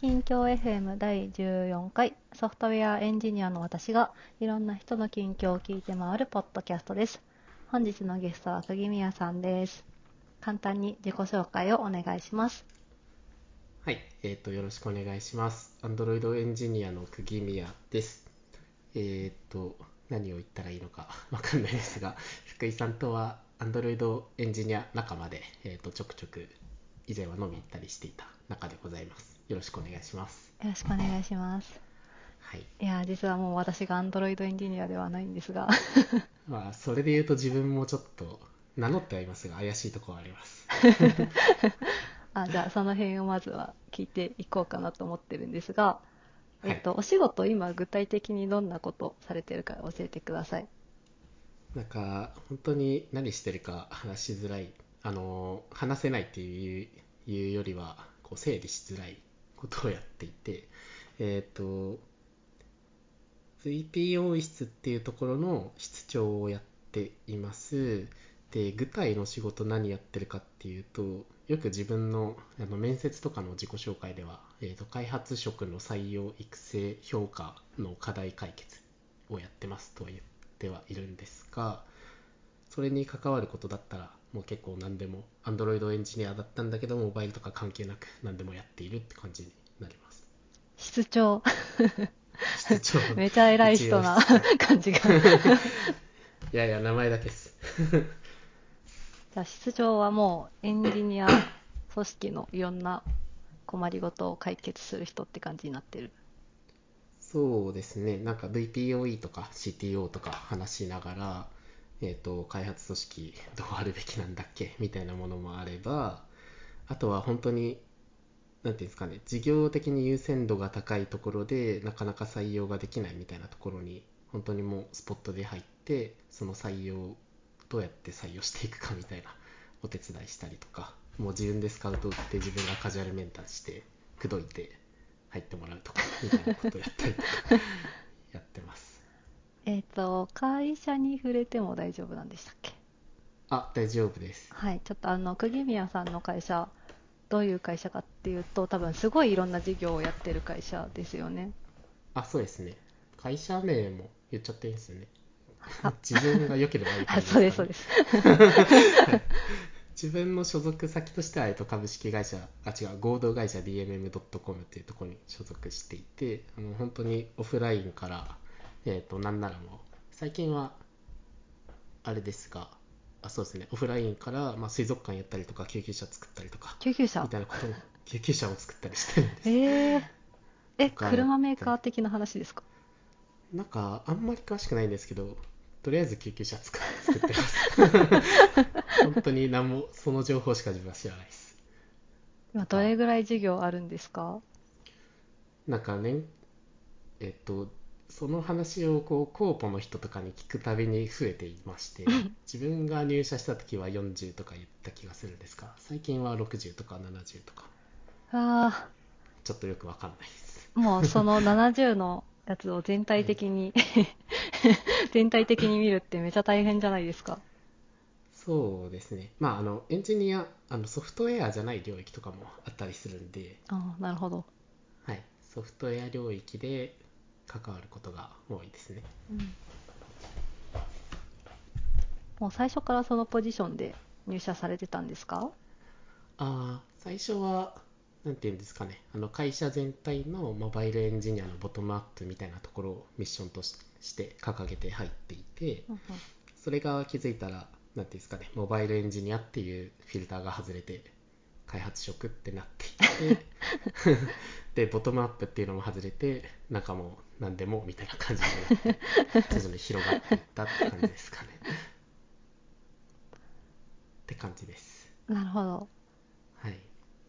近況 FM 第14回ソフトウェアエンジニアの私がいろんな人の近況を聞いて回るポッドキャストです。本日のゲストは釘宮さんです。簡単に自己紹介をお願いします。はい、えっ、と、よろしくお願いします。Android エンジニアの釘宮です。えっ、と、何を言ったらいいのか わかんないですが、福井さんとは Android エンジニア仲間で、えっ、と、ちょくちょく以前は飲み行ったりしていた仲でございます。よろしくお願いします。よろしくお願いします。はい。いや、実はもう私が Android エンジニアではないんですが、まあ、それで言うと自分もちょっと名乗ってはいますが、怪しいところはあります。あじゃあその辺をまずは聞いていこうかなと思ってるんですが、はいえっと、お仕事今具体的にどんなことされてるか教えてください。なんか本当に何してるか話しづらいあの話せないっていういうよりはこう整理しづらいことをやっていてえっ、と VPO 室っていうところの室長をやっています。で具体の仕事何やってるかっていうとよく自分のあの面接とかの自己紹介では、えーと開発職の採用育成評価の課題解決をやってますとは言ってはいるんですがそれに関わることだったらもう結構何でも Android エンジニアだったんだけどモバイルとか関係なく何でもやっているって感じになります。室長、室長。めちゃ偉い人な感じが。長 いやいや名前だけです。じゃあ室長はもうエンジニア組織のいろんな困りごとを解決する人って感じになってる。そうですね。なんか VPOE とか CTO とか話しながら、えー、と開発組織 どうあるべきなんだっけ？みたいなものもあればあとは本当になんていうんですかね事業的に優先度が高いところでなかなか採用ができないみたいなところに本当にもうスポットで入ってその採用どうやって採用していくか みたいなお手伝いしたりとかもう自分でスカウト打って自分がカジュアル面談して口説いて入ってもらうとかみたいなことをやったりとか やってます。えっ、と、会社に触れても大丈夫なんでしたっけ？あ大丈夫です。はい、ちょっとあの、釘宮さんの会社、どういう会社かっていうと、多分すごいいろんな事業をやってる会社ですよね。あそうですね。会社名も言っちゃっていいんですよね。あ 自分が良ければいいあ、そうです、そうでです。自分の所属先としては、えっと、株式会社あ違う合同会社 DMM.com っていうところに所属していてあの本当にオフラインから、えっと、なんならもう最近はあれですがあそうですねオフラインから、まあ、水族館やったりとか救急車作ったりとか救急車？み。たいなことも救急車を作ったりしてるんです。えー、え、車メーカー的な話ですか？なんかあんまり詳しくないんですけどとりあえず救急車作作ってます。本当に何もその情報しか自分は知らないです。今どれぐらい事業あるんですか？なんかねえっとその話をこうコーポの人とかに聞くたびに増えていまして 自分が入社した時は40とか言った気がするんですが最近は60とか70とか。あちょっとよくわかんないです。あ、もうその 70のやつを全体的に全体的に見るってめちゃ大変じゃないですか。そうですね。まああのエンジニアあのソフトウェアじゃない領域とかもあったりするんで。ああ、なるほど。はい、ソフトウェア領域で関わることが多いですね。うん。もう最初からそのポジションで入社されてたんですか？あー最初は、なんていうんですかね、あの会社全体のモバイルエンジニアのボトムアップみたいなところをミッションとしして掲げて入っていて、うんうん。それが気づいたら、なんていうんですかね、モバイルエンジニアっていうフィルターが外れて、開発職ってなっていて、で、ボトムアップっていうのも外れて、中も何でもみたいな感じになって、徐々に広がっていったって感じですかね。って感じです。なるほど。はい。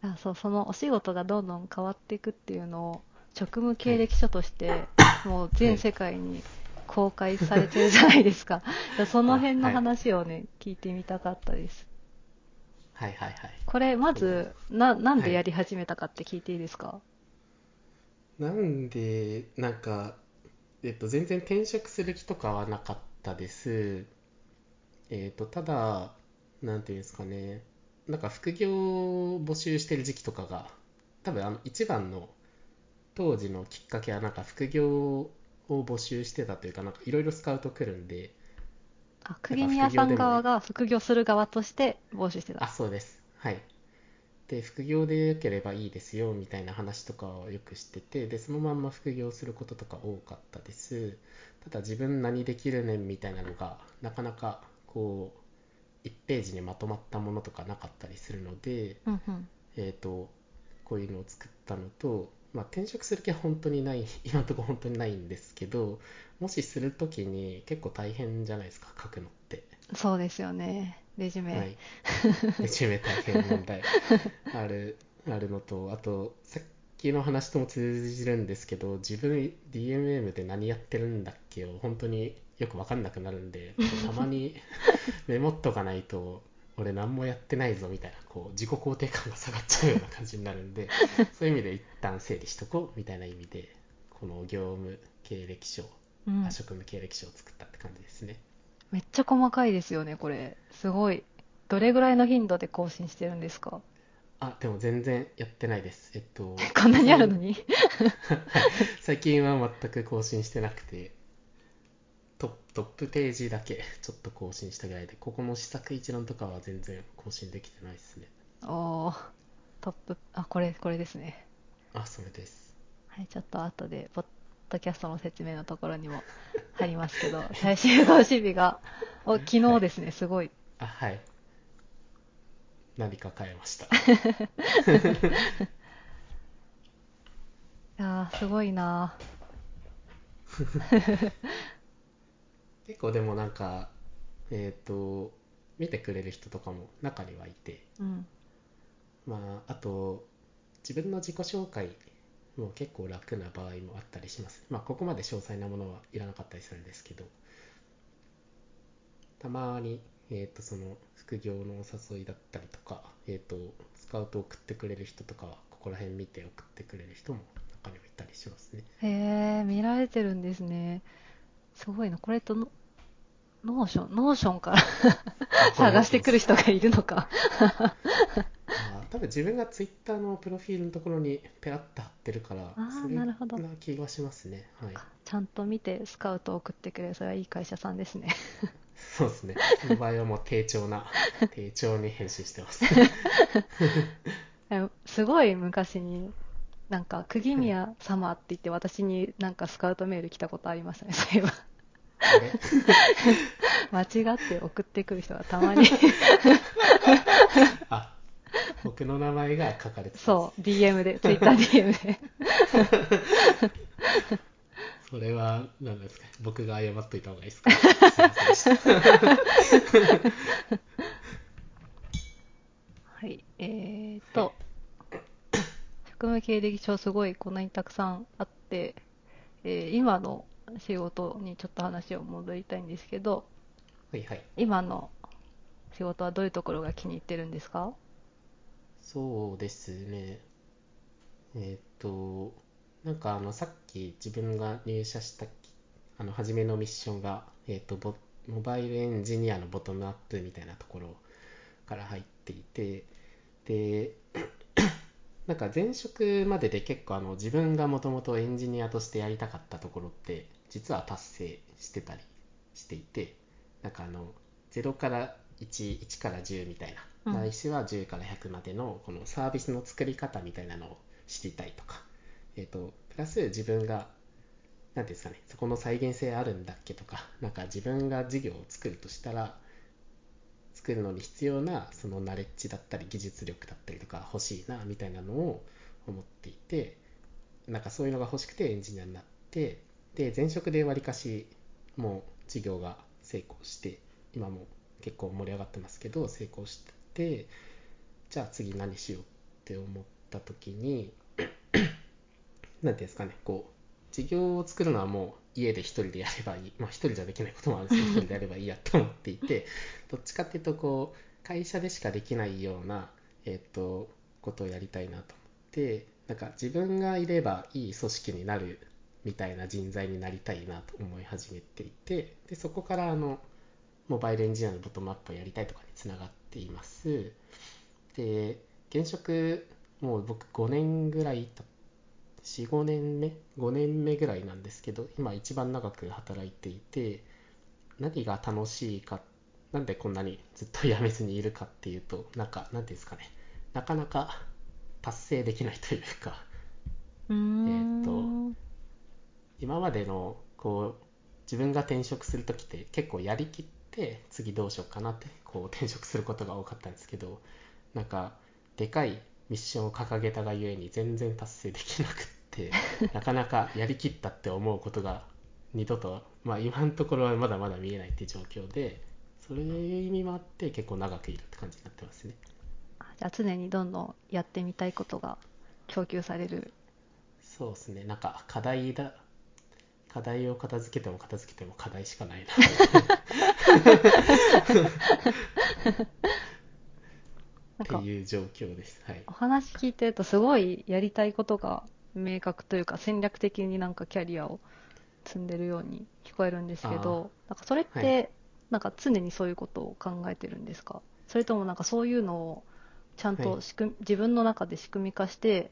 あそうそのお仕事がどんどん変わっていくっていうのを職務経歴書としてもう全世界に公開されてるじゃないですか。その辺の話をね、聞いてみたかったです。はいはいはい。これまずななんでやり始めたかって聞いていいですか、なんで、なんか、えっと、全然転職する気とかはなかったです。えっと、ただ、なんていうんですかね、なんか副業を募集してる時期とかが、多分あの一番の当時のきっかけはなんか副業を募集してたというかなんかいろいろスカウト来るんであ、釘宮さん側が副業する側として募集してあた。そうですはいで副業で良ければいいですよみたいな話とかをよくしててでそのまんま副業することとか多かったですただ自分何できるねんみたいなのがなかなかこう1ページにまとまったものとかなかったりするのでうんうん。えー、とこういうのを作ったのと、まあ、転職する気は本当にない 今のところ本当にないんですけどもしするときに結構大変じゃないですか書くのって、そうですよね。レジュメ。はい、レジュメ大変問題あるあるのとあとさっきの話とも通じるんですけど自分 DMM で何やってるんだっけを本当によく分かんなくなるんでたまに メモっとかないと俺何もやってないぞみたいなこう自己肯定感が下がっちゃうような感じになるんで そういう意味で一旦整理しとこうみたいな意味でこの業務経歴書、うんあ。職務経歴書を作ったって感じですねめっちゃ細かいですよね、これ。すごい。どれぐらいの頻度で更新してるんですか？あでも全然やってないです。えっと。こんなにあるのに？最近は全く更新してなくて。トップトップページだけ ちょっと更新したぐらいで。ここの試作一覧とかは全然更新できてないですね。おー、トップ、あ、これ、これですね。あそれです。はい、ちょっと後で、ポッドキャストの説明のところにも貼りますけど、最終更新日が、お昨日ですね、すごい。あはい何か変えました いやー、すごいな 結構でもなんかえっ、と見てくれる人とかも中にはいてうん。まああと自分の自己紹介も結構楽な場合もあったりしますまあここまで詳細なものはいらなかったりするんですけどたまにえっ、とその副業のお誘いだったりとかえっ、とスカウト送ってくれる人とかはここら辺見て送ってくれる人も中にはいたりしますねへえ、見られてるんですね。すごいな。これとノ、 Notion、Notion から 探してくる人がいるのか。あ多分自分がツイッターのプロフィールのところにペラッと貼ってるからそれなるほどな気がしますねはいちゃんと見てスカウトを送ってくれる、それはいい会社さんですね。そうですねその場合はもう丁重な 丁重に返信してますえすごい昔に、なんか、釘宮様って言って私になんかスカウトメール来たことありましたね、そういえば。間違って送ってくる人がたまに。あ僕の名前が書かれてたそう、DM で、TwitterDM で。それは何ですか？僕が謝っといた方がいいですか？すいませんでした。はい、えーと、職務経歴書すごいこんなにたくさんあって、えー今の仕事にちょっと話を戻りたいんですけど、はいはい。今の仕事はどういうところが気に入ってるんですか？そうですね。えっとなんかあのさっき自分が入社したあの初めのミッションが、えっとボモバイルエンジニアのボトムアップみたいなところから入っていてで なんか前職までで結構あの自分がもともとエンジニアとしてやりたかったところって実は達成してたりしていてなんかあの0から1、1から10みたいな、ないしは10から100までのこのサービスの作り方みたいなのを知りたいとか、えっ、と、プラス自分が、なんていうんですかね、そこの再現性あるんだっけとか、なんか自分が事業を作るとしたら、作るのに必要なそのナレッジだったり技術力だったりとか欲しいなみたいなのを思っていてなんかそういうのが欲しくてエンジニアになってで前職でわりかしもう事業が成功して今も結構盛り上がってますけど成功してじゃあ次何しようって思った時に なんていうんですかねこう事業を作るのはもう家で一人でやればいい。まあ一人じゃできないこともあるんですけど一人でやればいいやと思っていてどっちかっていうとこう会社でしかできないようなえっ、とことをやりたいなと思ってなんか自分がいればいい組織になるみたいな人材になりたいなと思い始めていてでそこからあのモバイルエンジニアのボトムアップをやりたいとかにつながっています。で現職もう僕5年ぐらい経っ45年目？5年目ぐらいなんですけど今一番長く働いていて何が楽しいかなんでこんなにずっと辞めずにいるかっていうとなんかなんていうんですかね。なかなか達成できないというか。えーと今までのこう自分が転職する時って結構やりきって次どうしようかなってこう 転職することが多かったんですけどなんかでかいミッションを掲げたがゆえに全然達成できなくって なかなかやりきったって思うことが二度とまあ今のところはまだまだ見えないっていう状況でそういう意味もあって結構長くいるって感じになってますね。あじゃあ常にどんどんやってみたいことが供給される。そうですね。なんか課題だ課題を片付けても片付けても課題しかないな。っていう状況です。はい。お話聞いてるとすごいやりたいことが明確というか戦略的になんかキャリアを積んでるように聞こえるんですけどなんかそれって、はなんか常にそういうことを考えてるんですか？それともなんかそういうのをちゃんはい。と仕組み自分の中で仕組み化して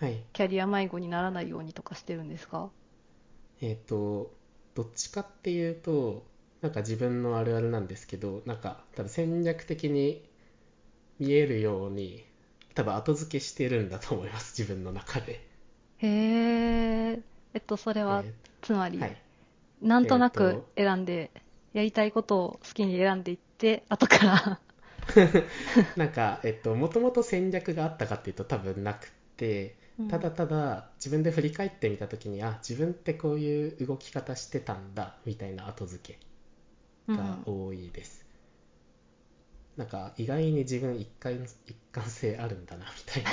はい。キャリア迷子にならないようにとかしてるんですか？えっ、とどっちかっていうとなんか自分のあるあるなんですけどなんか多分戦略的に見えるように多分後付けしてるんだと思います自分の中で、へええっとそれはえつまり、ーはい。なんとなえくー選んで、やりたいことを好きに選んでいって後から。なんかえっともともと戦略があったかっていうと多分なくてただただ自分で振り返ってみた時にあ自分ってこういう動き方してたんだみたいな後付けうん。が多いです、なんか意外に自分一貫一貫性あるんだなみたいな。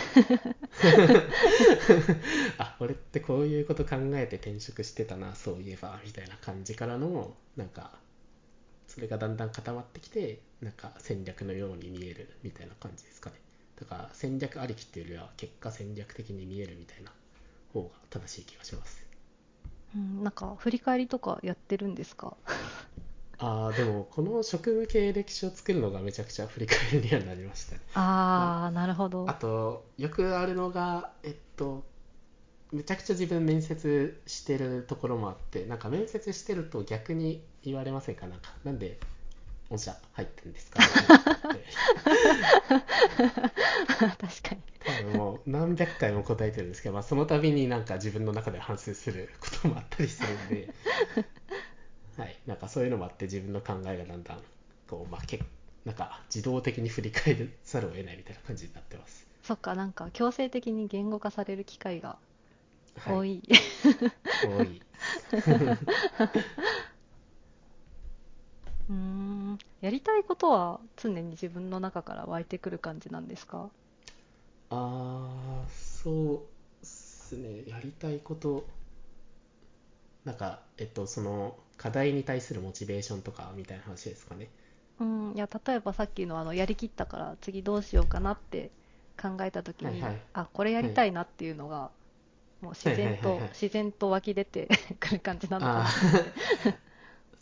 あ俺ってこういうこと考えて転職してたなそういえばみたいな感じからのなんかそれがだんだん固まってきてなんか戦略のように見えるみたいな感じですかねだから戦略ありきっていうよりは結果戦略的に見えるみたいな方が正しい気がします。うん、なんか振り返りとかやってるんですか？ああでもこの職務経歴書を作るのがめちゃくちゃ振り返りにはなりましたね。ああ、なるほど。あとよくあるのがえっとめちゃくちゃ自分面接してるところもあってなんか面接してると逆に言われませんか？なんかなんで御社入ってんですか？確かに。多分もう何百回も答えてるんですけど、まあ、その度になんか自分の中で反省することもあったりするんで。はい。なんかそういうのもあって自分の考えがだんだんこう、まあ、けなんか自動的に振り返らざるを得ないみたいな感じになってます、そっかなんか強制的に言語化される機会がはい、多い、多い。うーん。やりたいことは常に自分の中から湧いてくる感じなんですか？ああそうっすね。やりたいことなんかえっとその課題に対するモチベーションとかみたいな話ですかね。うん。いや例えばさっきのあのやりきったから次どうしようかなって考えた時に、はいはい。あこれやりたいなっていうのが、もう自然と、はい。はいはいはい。自然と湧き出て くる感じなのかな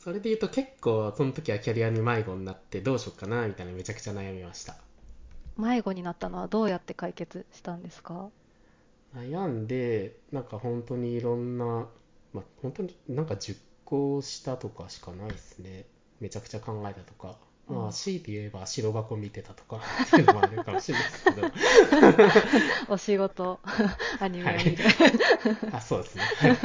それで言うと結構その時はキャリアに迷子になってどうしようかなみたいなめちゃくちゃ悩みました。迷子になったのはどうやって解決したんですか？悩んでなんか本当にいろんな、まあ、本当になんか熟考したとかしかないですね。めちゃくちゃ考えたとか、まうん。あ強いて言えば白箱見てたとか っていうのもあるかもしれないですけど。お仕事 アニメを見る、あそうですね。はい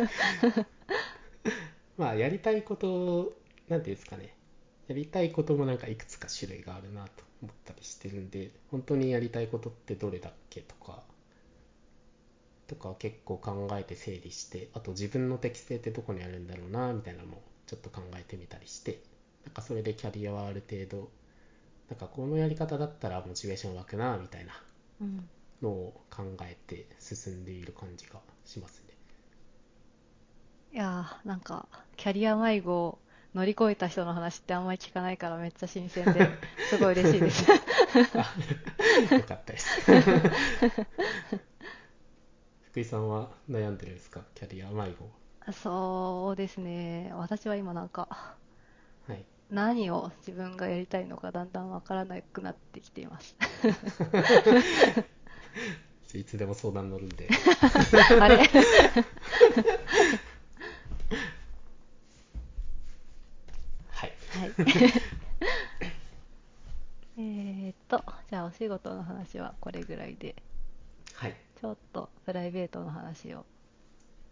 まあやりたいことなんていうんですかね。やりたいこともなんかいくつか種類があるなと思ったりしてるんで本当にやりたいことってどれだっけとかとか結構考えて整理してあと自分の適性ってどこにあるんだろうなみたいなのもちょっと考えてみたりしてなんかそれでキャリアはある程度なんかこのやり方だったらモチベーション湧くなみたいなのを考えて進んでいる感じがしますね。いやーなんかキャリア迷子を乗り越えた人の話ってあんまり聞かないからめっちゃ新鮮で すごい嬉しいです。あよかったです。福井さんは悩んでるんですか？キャリア迷子。そうですね。私は今なんかはい。何を自分がやりたいのかだんだんわからなくなってきています。いつでも相談乗るんで。あれはいはい。えーっと、じゃあお仕事の話はこれぐらいで、はい。ちょっとプライベートの話を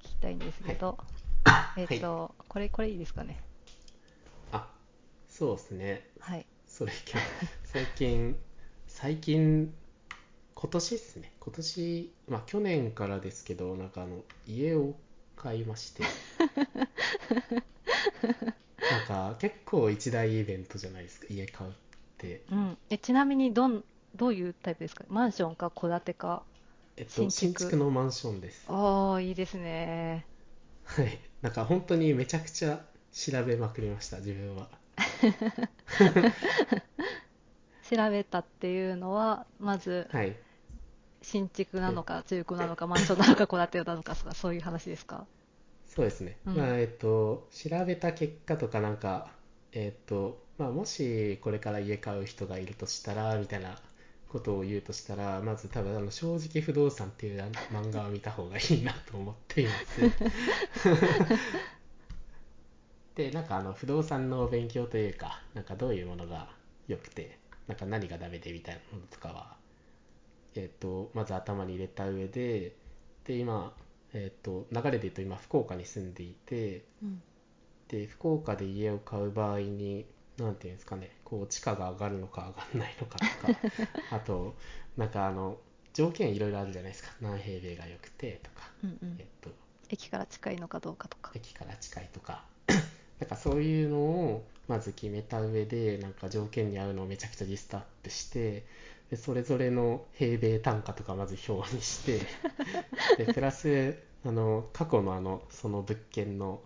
聞きたいんですけど、えーっと、これ、これいいですかね？あそうですね。はい。それ今日最近最近今年っすね。今年まあ去年からですけどなんかあの家を買いまして なんか結構一大イベントじゃないですか家買うって。うん。え、ちなみにどん、どういうタイプですか？マンションか戸建てか？えっと新新築築のマンションです。ああ、いいですね。はい。なんか本当にめちゃくちゃ調べまくりました自分は。調べたっていうのは、まず、はい。新築なのか、中古なのか、マンションなのか、戸建てなのか、そういう話ですか？そうですね、うん。まあえっと調べた結果とかなんかえっとまあもしこれから家買う人がいるとしたらみたいなことを言うとしたらまず多分あの正直不動産っていう漫画を見た方がいいなと思っています。でなんかあの不動産の勉強というかなんかどういうものが良くてなんか何がダメでみたいなものとかはえっとまず頭に入れた上でで今えっと流れで言うと今福岡に住んでいてうん。で福岡で家を買う場合に何ていうんですかねこう地価が上がるのか上がらないのかとか あとなんかあの条件いろいろあるじゃないですか何平米が良くてとか、うんうんえっ。と駅から近いのかどうかとか。駅から近いとか なんかそういうのをまず決めた上でなんか条件に合うのをめちゃくちゃリストアップしてでそれぞれの平米単価とかまず表にして でプラスあの過去のあのその物件の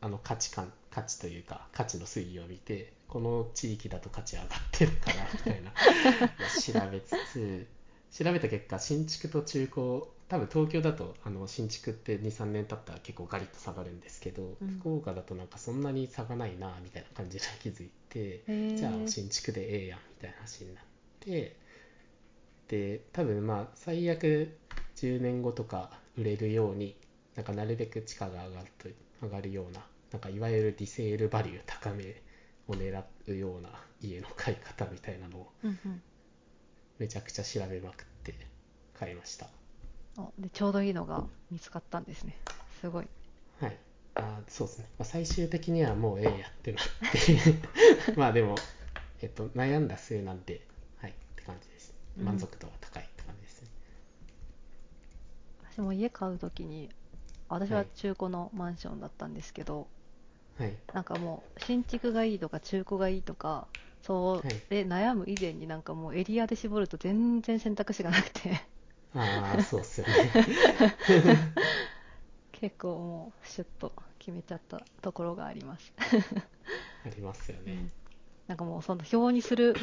あの価値観価値というか価値の推移を見てこの地域だと価値上がってるかなみたいな 調べつつ調べた結果新築と中古多分東京だとあの新築って23年経ったら結構ガリッと下がるんですけど、うん。福岡だとなんかそんなに差がないなみたいな感じで気づいて、じゃあ新築でええやんみたいな話になってで多分まあ最悪10年後とか売れるようになんかなるべく地価が上がると上がるようななんかいわゆるリセールバリュー高めを狙うような家の買い方みたいなのをうんうん。めちゃくちゃ調べまくって買いました。おでちょうどいいのが見つかったんですね。すごい。はい。あそうですね、まあ、最終的にはもうええやってなって。まあでも、えっと、悩んだ末なんではいって感じです。うん。満足度は高い私も家買うときに、私ははい。中古のマンションだったんですけど、はい。なんかもう新築がいいとか中古がいいとか、そうはい。で悩む以前になんかもうエリアで絞ると全然選択肢がなくて、ああそうっすよね。結構もうシュッと決めちゃったところがあります。ありますよね、なんかもうその表にする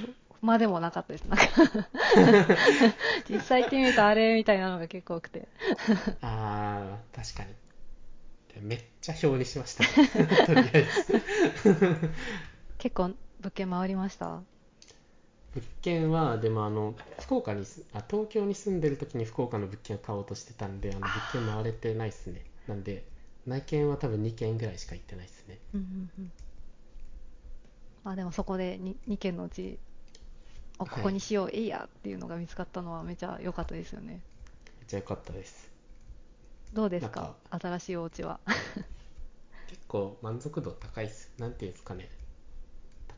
までもなかったです。なんか 実際行ってみるとあれみたいなのが結構多くて。ああ確かに。めっちゃ表にしました。とりあえず。結構物件回りました？物件はでもあの福岡にすあ東京に住んでる時に福岡の物件を買おうとしてたんであの物件回れてないっすね。なんで内見は多分2軒ぐらいしか行ってないっすね。うんうんうん。まあでもそこで 2, 2軒のうち、おここにしよう、えいやっていうのが見つかったのはめちゃ良かったですよね。めっちゃ良かったです。どうですか。新しいお家は。結構満足度高いっす。なんていうんですかね。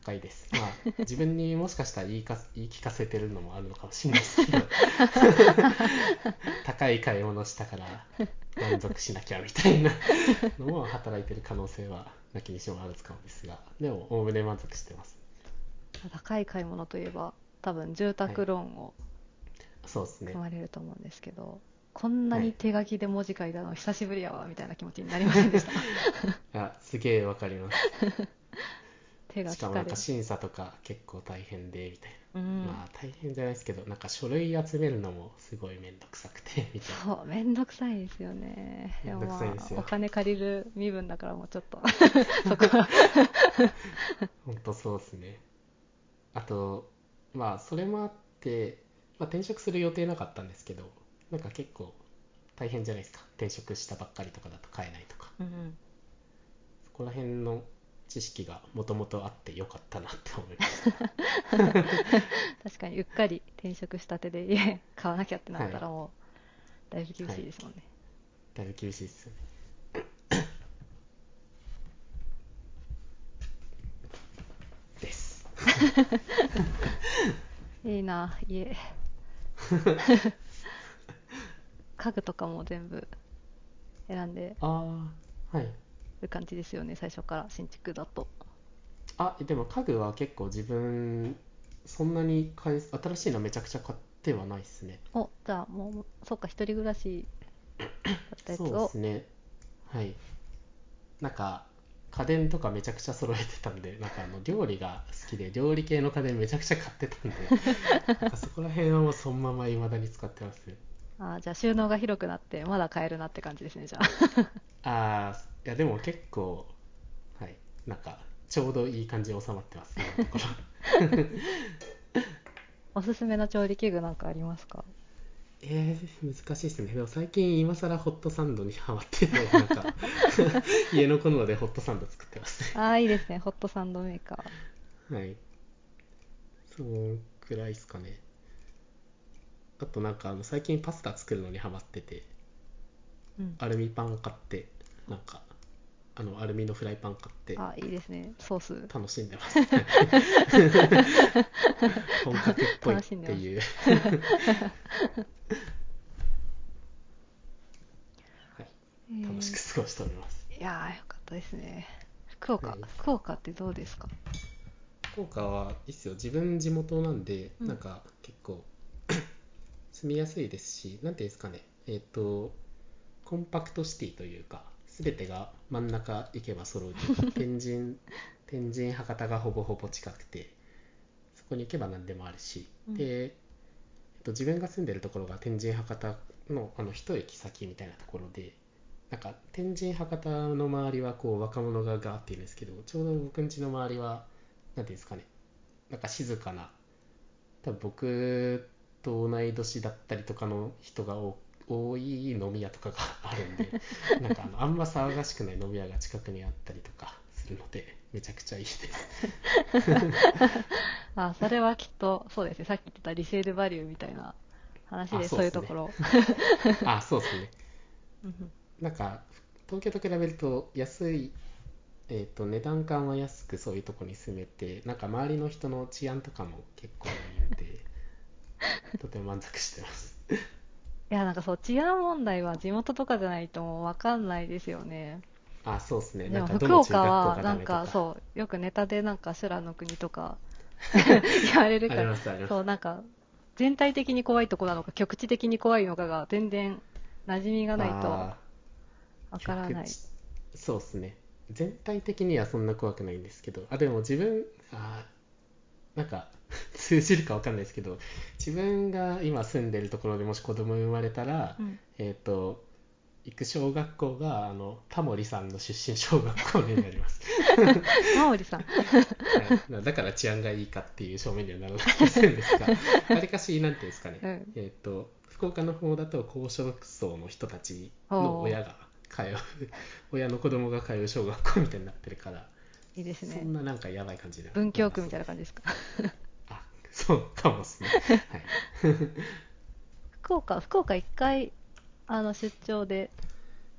高いです。まあ自分にもしかしたら言いか 言い聞かせてるのもあるのかもしれないですけど。高い買い物したから満足しなきゃみたいなのも働いてる可能性はなきにしもあるかもですがでもおおむね満足してます。高い買い物といえば、多分住宅ローンをそうですね。組まれると思うんですけど、こんなはい。に手書きで文字書いたの久しぶりやわみたいな気持ちになりませんでした？あすげえわかります手がしかもなんか。審査とか結構大変でみたいなうん。まあ大変じゃないですけどなんか書類集めるのもすごい面倒くさくてみたいなそう、めんどくさいですよね。でもめんどくさいまあ、ですよお金借りる身分だからもうちょっと、そこは。本当そうですねあとまあそれもあって、まあ、転職する予定なかったんですけどなんか結構大変じゃないですか転職したばっかりとかだと買えないとかうんうんそこら辺の知識がもともとあってよかったなって思います 確かにうっかり転職したてで家買わなきゃってなったらもうだいぶ厳しいですもんね、だいぶ厳しいですよね。です。いいな家。家具とかも全部選んで。ああはいる感じですよね最初から新築だと。あでも家具は結構自分そんなに買い新しいのめちゃくちゃ買ってはないですね。おじゃあもうそっか一人暮らしだったやつそうでをすね。はい。なんか家電とかめちゃくちゃ揃えてたんでなんかあの料理が好きで料理系の家電めちゃくちゃ買ってたんでなんかそこら辺はもうそのまま未だに使ってます。ねあーじゃあ収納が広くなってまだ買えるなって感じですねじゃあ。ああいやでも結構はい。なんかちょうどいい感じに収まってます今のところ。おすすめの調理器具なんかありますか？えー、難しいですね。でも最近今更ホットサンドにハマっててなんか 家のコンロでホットサンド作ってます。ねああいいですね。ホットサンドメーカー。はい。そうくらいですかね。あとなんかあの最近パスタ作るのにハマっててうん。アルミパン買ってなんかあのアルミのフライパン買ってあいいですね。ソース。楽しんでます。本格っぽいっていう。はい。楽しく過ごしております。いやーよかったですね。福岡、はい。福岡ってどうですか？福岡はいいっすよ。自分地元なんで、うん。なんか結構 住みやすいですしなんていうんですかね。えっ、とコンパクトシティというか全てが真ん中行けば揃う。というか天神 天神博多がほぼほぼ近くてそこに行けば何でもあるし、うん。で、えっと、自分が住んでるところが天神博多のあの一駅先みたいなところでなんか天神博多の周りはこう若者がガーっているんですけどちょうど僕ん家の周りはなんていうんですかね。なんか静かな多分僕と同い年だったりとかの人が多多い飲み屋とかがあるんで なんかあのあんま騒がしくない飲み屋が近くにあったりとかするのでめちゃくちゃいいです。あそれはきっとそうですね。さっき言ってたリセールバリューみたいな話であそうういうところ。あそうですね。うんなんか東京と比べると安い、えー、と値段感は安くそういうとこに住めてなんか周りの人の治安とかも結構いいんでとても満足してます。いやなんかそう治安問題は地元とかじゃないともう分かんないですよね。あそうですね。でも福岡はなんかかそうよくネタでなんか修羅の国とか 言われるから。そうなんか全体的に怖いとこなのか局地的に怖いのかが全然馴染みがないとあわからない。そうですね。全体的にはそんな怖くないんですけど。あでも自分あーなんか通じるかわかんないですけど自分が今住んでるところでもし子供生まれたら、うん。えっ、と行く小学校があのタモリさんの出身小学校になります、マオリさん。はい、だから治安がいいかっていう正面にはならないんですが わりかしなんていうんですかね、うん。えっ、と福岡の方だと高所得層の人たちの親が通う親の子供が通う小学校みたいになってるから、いいですね。そんななんかやばい感じでは文京区みたいな感じですか？あそうかもですねはい。福岡福岡一回あの出張で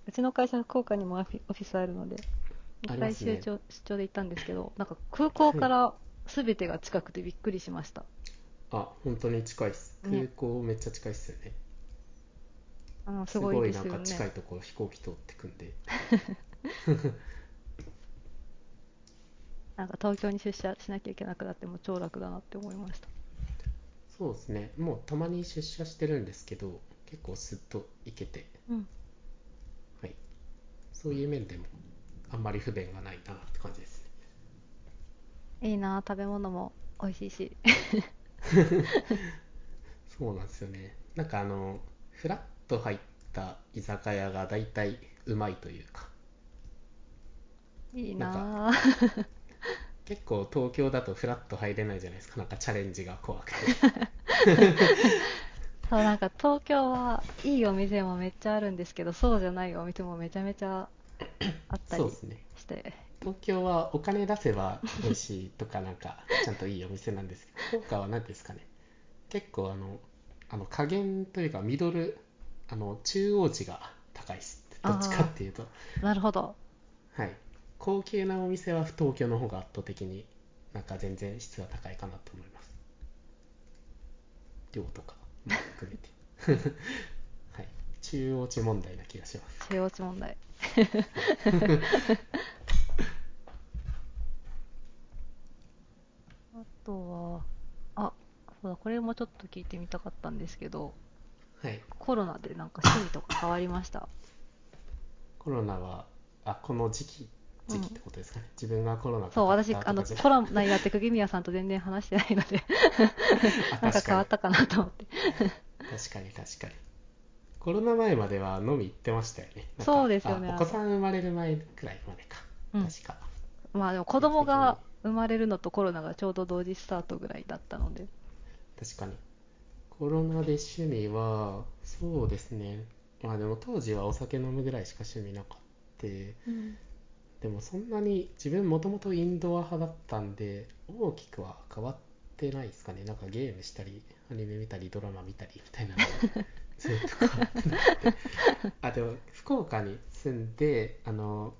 うちの会社福岡にもオフィスあるので一回出張,、出張で行ったんですけどなんか空港から全てが近くてびっくりしました、あ本当に近いっす。ね。空港めっちゃ近いっすよね。あのすすごいですよごいなんか近いねところ飛行機通ってくんで なんか東京に出社しなきゃいけなくなっても超楽だなって思いました。そうですね。もうたまに出社してるんですけど結構すっと行けて、うん。はい、そういう面でもあんまり不便がないなって感じです。ねいいな食べ物も美味しいし。そうなんですよね。なんかあのフラッと入った居酒屋が大体うまいというか。いいなな結構東京だとフラッと入れないじゃないですか。なんかチャレンジが怖くて。そうなんか東京はいいお店もめっちゃあるんですけどそうじゃないお店もめちゃめちゃあったりして。東京はお金出せば美味しいとかなんかちゃんといいお店なんですけど福岡は何ですかね。結構あのあの加減というかミドルあの中央値が高いです。どっちかっていうと。なるほど。はい高級なお店は東京の方が圧倒的になんか全然質が高いかなと思います。量とかも含めて。はい。中央値問題な気がします。中央値問題。あとはあそうだこれもちょっと聞いてみたかったんですけどはい。コロナでなんか趣味とか変わりました？コロナはあこの時期時期ってことですかね、自分がコロナかそう私あのコロナになって釘宮さんと全然話してないので。あなんか変わったかなと思って。確かに確かに。コロナ前までは飲み行ってましたよね。そうですよね。あお子さん生まれる前くらいまでか、うん。確か。まあでも子供が生まれるのとコロナがちょうど同時スタートぐらいだったので。確かに。コロナで趣味はそうですね。まあでも当時はお酒飲むぐらいしか趣味なかったでもそんなに自分もともとインドア派だったんで大きくは変わってないですかね。なんかゲームしたりアニメ見たりドラマ見たりみたいなのが ずっと変わって。なくてあでも福岡に住んであの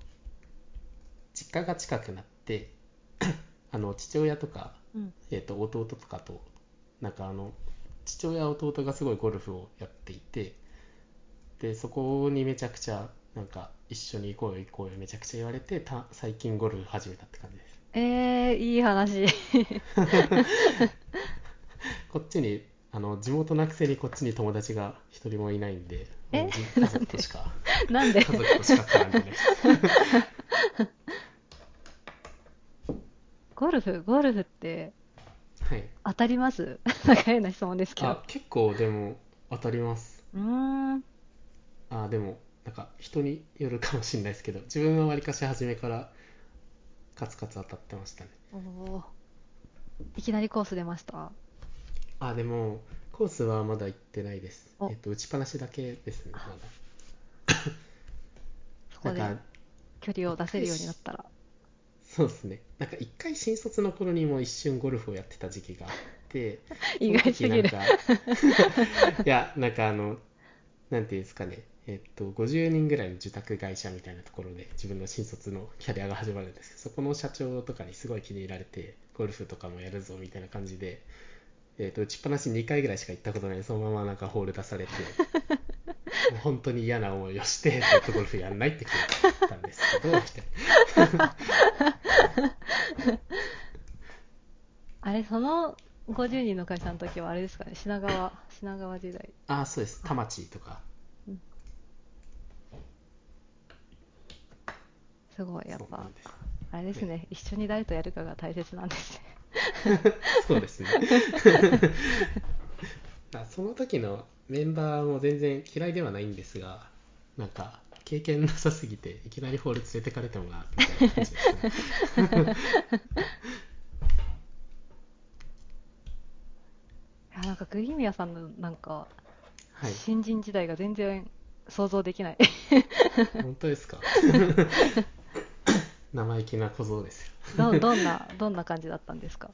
実家が近くなって あの父親とか、うん。えー、と弟とかとなんかあの父親弟がすごいゴルフをやっていてでそこにめちゃくちゃなんか一緒に行こうよ行こうよめちゃくちゃ言われてた最近ゴルフ始めたって感じです。えー、いい話。こっちにあの地元なくせにこっちに友達が一人もいないんでえ？家族としか なんで？家族としか絡んでな ゴルフゴルフってはい。当たります？なんか変な質問ですけど。あ結構でも当たります。うーん。あでもなんか人によるかもしれないですけど自分はわりかし初めからカツカツ当たってましたね。おー。いきなりコース出ました？あでもコースはまだ行ってないです。お。えっと打ちっぱなしだけですねま そこでだなんか距離を出せるようになったら。そうですね。なんか一回新卒の頃にも一瞬ゴルフをやってた時期があって 意外すぎる。いやなんかあのなんていうんですかねえっと50人ぐらいの受託会社みたいなところで自分の新卒のキャリアが始まるんですけどそこの社長とかにすごい気に入られてゴルフとかもやるぞみたいな感じで、えっと打ちっぱなし2回ぐらいしか行ったことない。そのままなんかホール出されて 本当に嫌な思いをしてずっとゴルフやんないって決めたんですけど あれその50人の会社の時はあれですかね。品川品川時代。あそうです。田町とかすごいやっぱ。あれですね。一緒に誰とやるかが大切なんですね。そうですね。あその時のメンバーも全然嫌いではないんですがなんか経験なさすぎていきなりホール連れてかれてもなみたいな感じですね。いやなんか釘宮さんのなんかはい。新人時代が全然想像できない。本当ですか？生意気な小僧ですよ。ど どんなどんな感じだったんですか？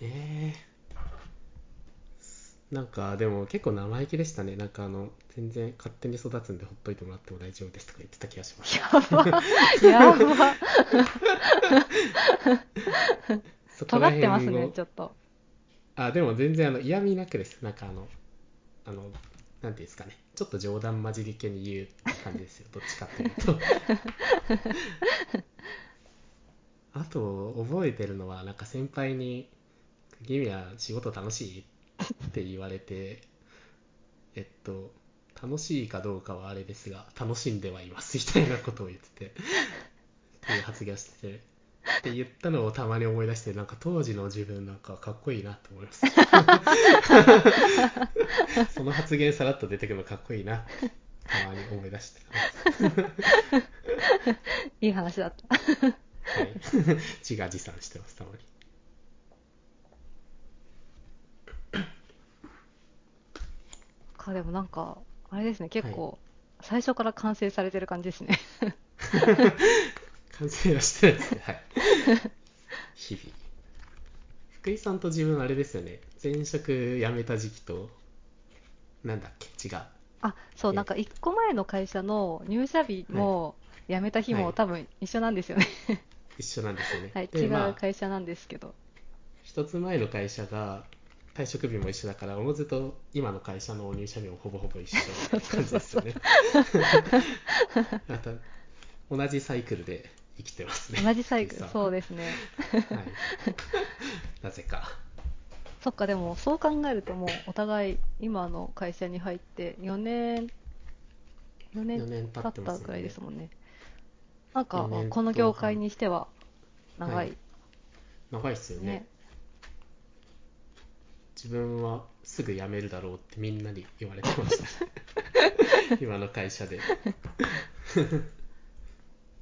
えー、なんかでも結構生意気でしたね。なんかあの全然勝手に育つんでほっといてもらっても大丈夫ですとか言ってた気がします。やば。やば。尖らってますねちょっと。あでも全然あの嫌味なくです。なんかあのあのなんていうんですかねちょっと冗談交じり系に言う感じですよ。どっちかっていうと。あと覚えてるのはなんか先輩に「君は仕事楽しい?」って言われてえっと楽しいかどうかはあれですが楽しんではいますみたいなことを言っててっていう発言をしててって言ったのをたまに思い出してなんか当時の自分なんかかっこいいなって思います。その発言さらっと出てくるのかっこいいなたまに思い出して いい話だった。はい。自画自賛してますたまに。かでもなんか、あれですね、結構、最初から完成されてる感じですね。完成はしてない。ですねはい。日々。福井さんと自分あれですよね。前職辞めた時期となんだっけ？違う。あ、そう、えなんか一個前の会社の入社日も辞めた日はい。も多分一緒なんですよね。一緒なんですよね、はい、で違うまあ会社なんですけど。一つ前の会社が退職日も一緒だからおのずと今の会社の入社日もほぼほぼ一緒みたいな感じですよね。また同じサイクルで生きてますね。同じサイクル、そうですね。はい、なぜか。そっか、でもそう考えるともうお互い今の会社に入って4年、4 4年年経経ったくらいですもんね。なんか、4年とこの業界にしては長はいい。長いっすよね。ね。自分はすぐ辞めるだろうってみんなに言われてました。今の会社で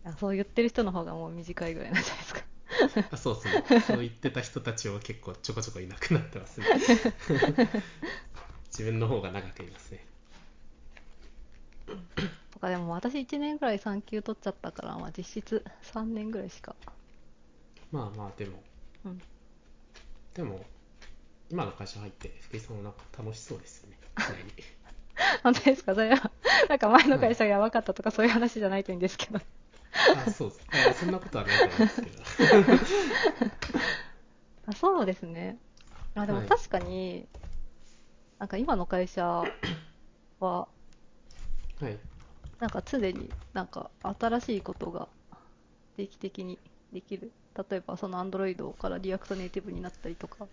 あそう言ってる人の方がもう短いぐらいなんじゃないですか。あそうですねそう言ってた人たちは結構ちょこちょこいなくなってますね自分の方が長くいますねとかでも私1年ぐらい産休取っちゃったから、まあ、実質3年ぐらいしか。まあまあでもうん。でも今の会社入って福井さんもなんか楽しそうですよね 本当ですか？それは、なんか前の会社がやばかったとかそういう話じゃないといいんですけど。あそうです。そんなことはないと思うんですけど。あそうですね。あでもはい。確かに、なんか今の会社は、はい。なんか常になんか新しいことが定期的にできる。例えばその Android から React Native になったりとか、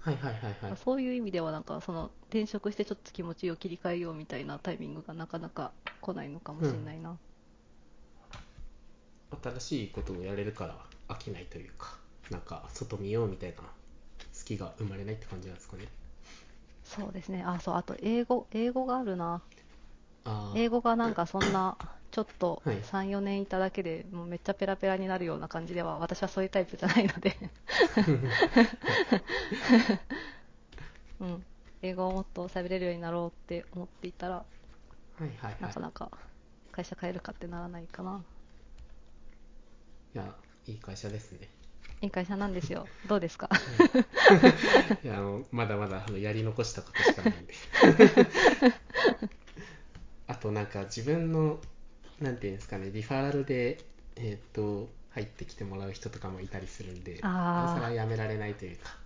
はいはいはいはい。そういう意味ではなんかその転職してちょっと気持ちを切り替えようみたいなタイミングがなかなか来ないのかもしれないな。新しいことをやれるから飽きないというかなんか外見ようみたいな好きが生まれないって感じなんですかねそうですね。あ、そう、あと英語、英語があるな。あー英語がなんかそんな、ちょっとはい3、4年いただけでもうめっちゃペラペラになるような感じでは、私はそういうタイプじゃないので、うん。英語をもっと喋れるようになろうって思っていたら、はいはいはいなかなか会社変えるかってならないかな。いやいい会社ですね。いい会社なんですよ。どうですか？いやあのまだまだあのやり残したことしかないんで。あとなんか自分のなんていうんですかねリファラルでえっ、と入ってきてもらう人とかもいたりするんであー。なおさらやめられないというか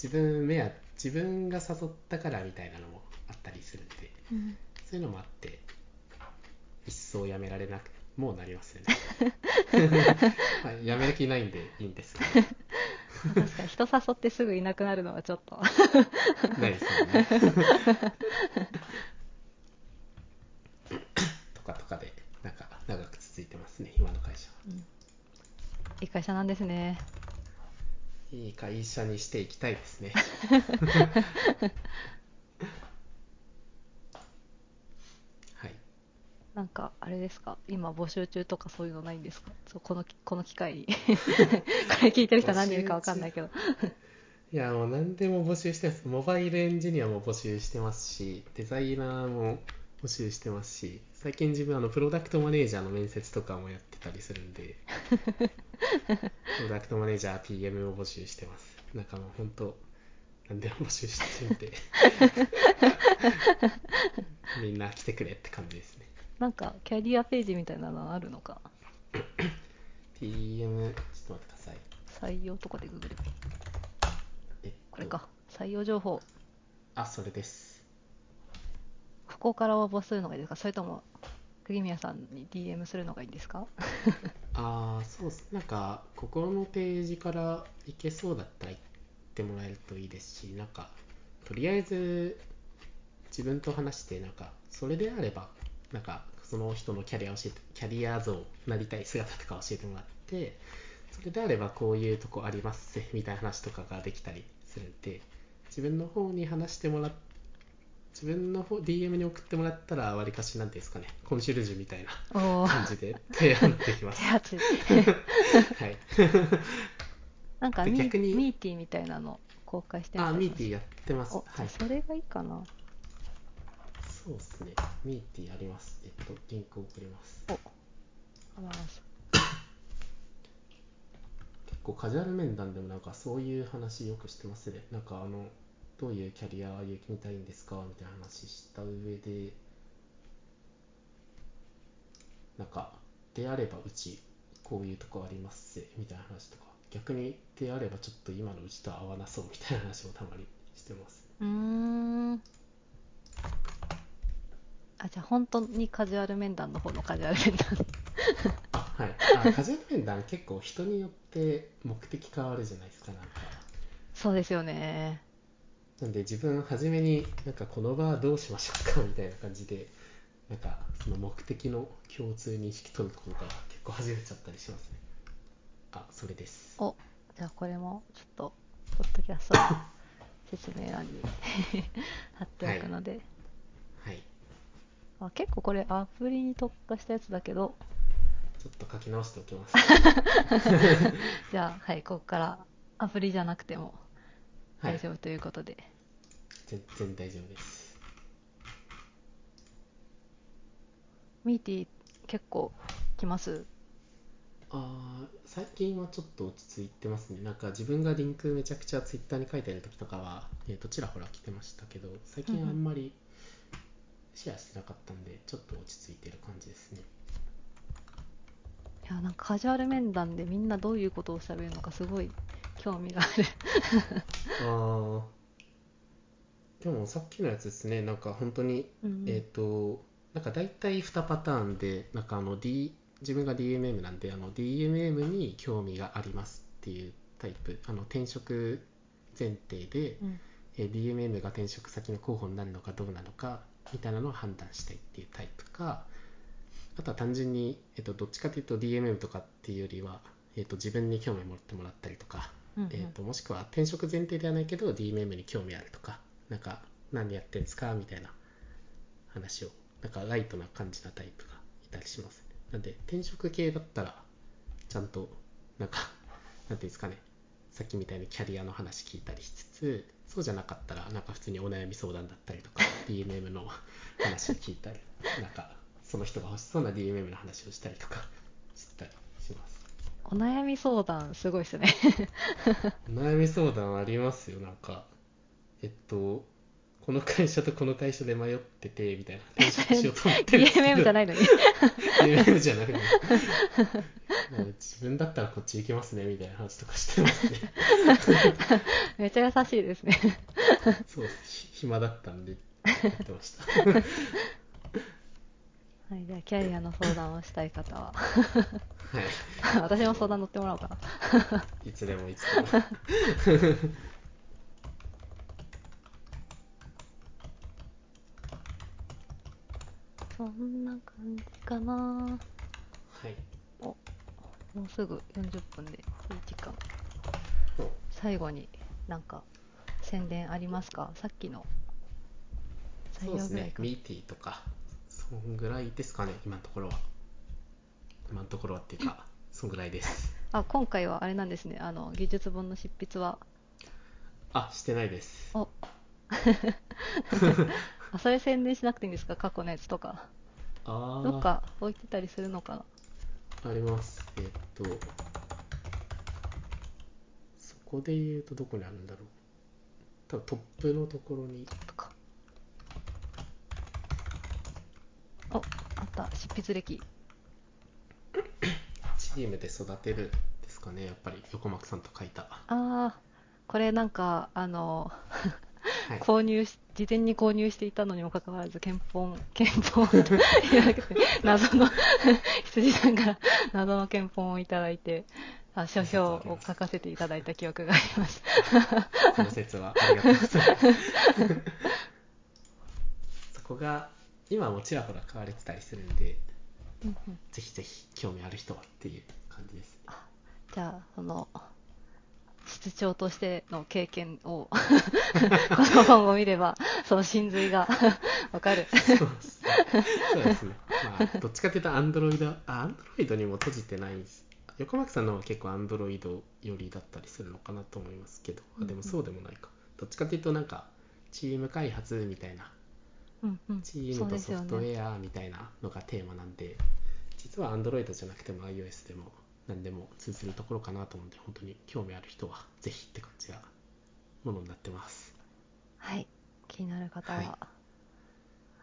自分目は自分が誘ったからみたいなのもあったりするんでうん。そういうのもあって一層やめられなくもうなりますよね、はい、やめる気ないんでいいんですけど。確かに人誘ってすぐいなくなるのはちょっと。ないですよね。とかとかでなんか長く続いてますね今の会社。はいい会社なんですね。いい会社にしていきたいですね はいなんか、あれですか？今募集中とかそういうのないんですか？そうこの、この機会に。これ聞いてる人は何人いるかわかんないけど。いやもう何でも募集してます。モバイルエンジニアも募集してますしデザイナーも募集してますし最近自分あのプロダクトマネージャーの面接とかもやってたりするんで プロダクトマネージャー PM を募集してます。なんかもう本当何でも募集してるんで。みんな来てくれって感じですねなんか、キャリアページみたいなのあるのか？PM ちょっと待ってください。採用とかでググれば。えっと。これか。採用情報。あそれです。ここから応募するのがいいですか？それとも、釘宮さんに DM するのがいいんですか？ああそうっす。なんかここのページから行けそうだったら行ってもらえるといいですしなんかとりあえず自分と話してなんかそれであればなんかその人のキャリア教えてキャリア像なりたい姿とか教えてもらってそれであればこういうとこありますぜみたいな話とかができたりするんで自分の方に話してもらっ自分の方 DM に送ってもらったらわりかしなんていうんですかねコンシェルジュみたいな感じで 提案できます。はい。なんかミー、ティーみたいなの公開してみたあ、ミーティーやってます。はい。それがいいかな。そうですね。ミーティーあります。えっと、リンク送ります。おあります結構カジュアル面談でもなんかそういう話よくしてますね。なんかあの、どういうキャリア歩みたいんですか？みたいな話した上で、なんか、であればうちこういうとこありますぜみたいな話とか、逆にであればちょっと今のうちと合わなそうみたいな話をたまにしてます。うーんあじゃあ本当にカジュアル面談の方のカジュアル面談。あ、はい。あ、カジュアル面談結構人によって目的変わるじゃないですか、なんか。そうですよね。なんで自分初めになんかこの場はどうしましょうかみたいな感じでなんかその目的の共通認識取るところから結構始めちゃったりしますね。あそれです。おじゃあこれもちょっとポッドキャストの説明欄に 貼っておくので、はいあ結構これアプリに特化したやつだけど。ちょっと書き直しておきます。じゃあはいここからアプリじゃなくてもはい。大丈夫ということで、全然大丈夫です。ミーティー結構来ます？あー最近はちょっと落ち着いてますね。なんか自分がリンクめちゃくちゃツイッターに書いてる時とかは、えー、とちらほら来てましたけど最近はあんまりシェアしてなかったんでちょっと落ち着いてる感じですね。いやなんかカジュアル面談でみんなどういうことをしゃべるのかすごい興味がある。ああでもさっきのやつですねなんか本当にうんえっ、となんか大体2パターンでなんかあの、D、自分が DMM なんであの DMM に興味がありますっていうタイプ。あの転職前提で、うん。えー DMM が転職先の候補になるのかどうなのかみたいなのを判断したいっていうタイプかあとは単純に、えっとどっちかというと DMM とかっていうよりは、えっと自分に興味を持ってもらったりとかうんうん。えー、ともしくは転職前提ではないけど DMM に興味あるとかなんか何やってんですかみたいな話をなんかライトな感じなタイプがいたりしますなんで転職系だったらちゃんとなんかなんていうんですかねさっきみたいにキャリアの話聞いたりしつつそうじゃなかったらなんか普通にお悩み相談だったりとか DMM の話を聞いたりなんかその人が欲しそうな DMM の話をしたりとかしたりします。お悩み相談すごいですね。お悩み相談ありますよなんか。えっとこの会社とこの会社で迷っててみたいな。転職しようと思ってるんですけど。DMM じゃないのに。DMM じゃなくて自分だったらこっち行けますねみたいな話とかしてますね。めっちゃ優しいですね。そうひ暇だったんでやってました。はいじゃあキャリアの相談をしたい方は。はい。私も相談乗ってもらおうかな。いつでもいつでもそんな感じかな。はい。もうすぐ40分でいい時間。お最後になんか宣伝ありますか？さっきの。そうですね。ミーティーとかそんぐらいですかね今のところは。今のところはっていうか そんぐらいです。あ今回はあれなんですね。あの技術本の執筆は？あしてないです。お あそれ宣伝しなくていいんですか？過去のやつとか。ああどっか置いてたりするのかな？あります。えっとそこで言うとどこにあるんだろう。多分トップのところに。とか。おあった。執筆歴。チームで育てるですかねやっぱり。横幕さんと書いた。ああこれなんかあのはい。購入し事前に購入していたのにもかかわらず憲法憲法と言わて謎の 羊さんから謎の憲法をいただいてあ書評を書かせていただいた記憶があります。その説はありがとうございます。そこが今もちらほら買われてたりするんでうんうん。ぜひぜひ興味ある人はっていう感じです。じゃあその室長としての経験を この本を見ればその真髄が わかる。そうですね。そうですね。まあどっちかっていうとアンドロイドあアンドロイドにも閉じてない横幕さんの方は結構アンドロイド寄りだったりするのかなと思いますけどあでもそうでもないか。どっちかっていうとなんかチーム開発みたいなうんうん。チームとソフトウェアみたいなのがテーマなんで、実は Android じゃなくても iOS でも何でも通ずるところかなと思うんで、本当に興味ある人はぜひって感じなものになってます。はい気になる方は、はい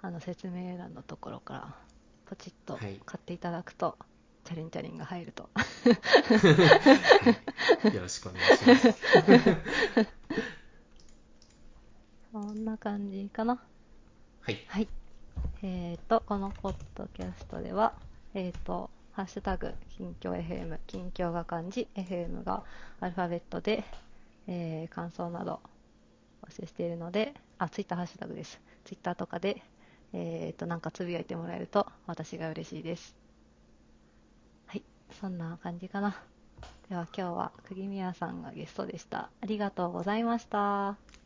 あの説明欄のところからポチッとはい買っていただくと、チャリンチャリンが入るとはい、よろしくお願いします。そんな感じかなはい。はい。えっ、と、このポッドキャストでは、えっ、と、ハッシュタグ、近況 FM、近況が漢字、FM がアルファベットで、えー感想など募集しているので、あ、ツイッターハッシュタグです。ツイッターとかで、えっ、と、なんかつぶやいてもらえると私が嬉しいです。はい。そんな感じかな。では今日は釘宮さんがゲストでした。ありがとうございました。